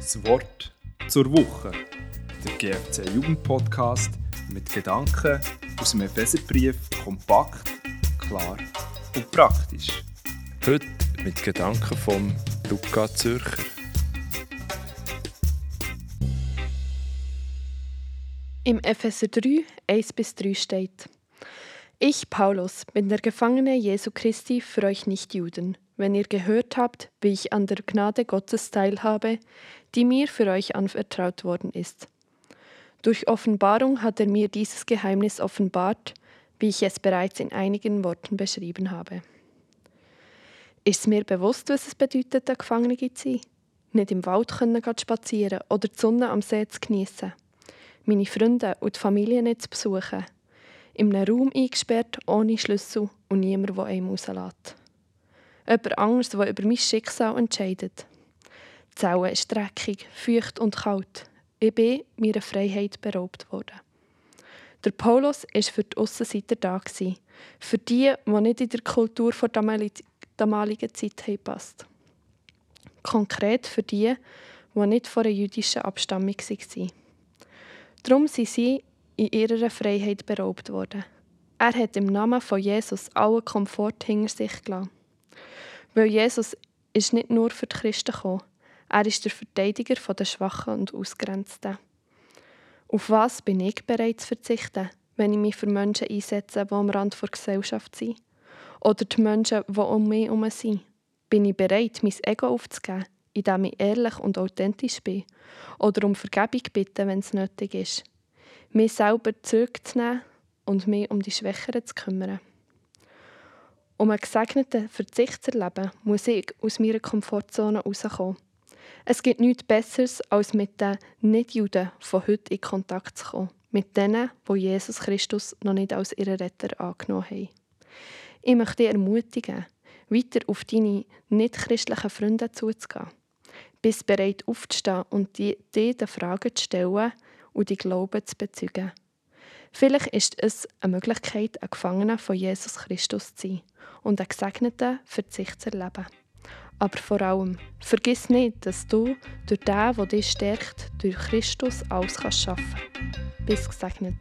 Das Wort zur Woche. Der GFC Jugendpodcast mit Gedanken aus dem Epheserbrief kompakt, klar und praktisch. Heute mit Gedanken von Luca Zürcher. Im Epheser 3, 1 bis 3 steht: Ich, Paulus, bin der Gefangene Jesu Christi für euch Nichtjuden wenn ihr gehört habt, wie ich an der Gnade Gottes teilhabe, die mir für euch anvertraut worden ist. Durch Offenbarung hat er mir dieses Geheimnis offenbart, wie ich es bereits in einigen Worten beschrieben habe. Ist mir bewusst, was es bedeutet, ein Gefangener zu sein? Nicht im Wald können spazieren oder die Sonne am See zu geniessen. Meine Freunde und die Familie nicht zu besuchen. In einem Raum eingesperrt, ohne Schlüssel und niemand, der einem rauslässt. Jemand anderes, der über mein Schicksal entscheidet. Die Zelle ist dreckig, feucht und kalt. Ich bin meiner Freiheit beraubt worden. Der Paulus war für die Aussenseiter da. Für die, die nicht in der Kultur der damaligen Zeit passt. Konkret für die, die nicht von einer jüdischen Abstammung waren. Darum sind sie in ihrer Freiheit beraubt worden. Er hat im Namen von Jesus allen Komfort hinter sich gelassen. Weil Jesus ist nicht nur für die Christen gekommen, er ist der Verteidiger der Schwachen und Ausgrenzten. Auf was bin ich bereit zu verzichten, wenn ich mich für Menschen einsetze, die am Rand der Gesellschaft sind? Oder die Menschen, die um mich herum sind? Bin ich bereit, mein Ego aufzugeben, indem ich ehrlich und authentisch bin? Oder um Vergebung bitten, wenn es nötig ist? Mich selber zurückzunehmen und mich um die Schwächeren zu kümmern? Um einen gesegneten Verzicht zu erleben, muss ich aus meiner Komfortzone herauskommen. Es gibt nichts Besseres, als mit den Nicht-Juden von heute in Kontakt zu kommen. Mit denen, die Jesus Christus noch nicht als ihren Retter angenommen haben. Ich möchte dich ermutigen, weiter auf deine nicht-christlichen Freunde zuzugehen. Bist bereit aufzustehen und dir die Fragen zu stellen und die Glauben zu bezeugen. Vielleicht ist es eine Möglichkeit, ein Gefangener von Jesus Christus zu sein und einen gesegneten Verzicht zu erleben. Aber vor allem, vergiss nicht, dass du durch den, der dich stärkt, durch Christus alles schaffen kannst. Bis gesegnet.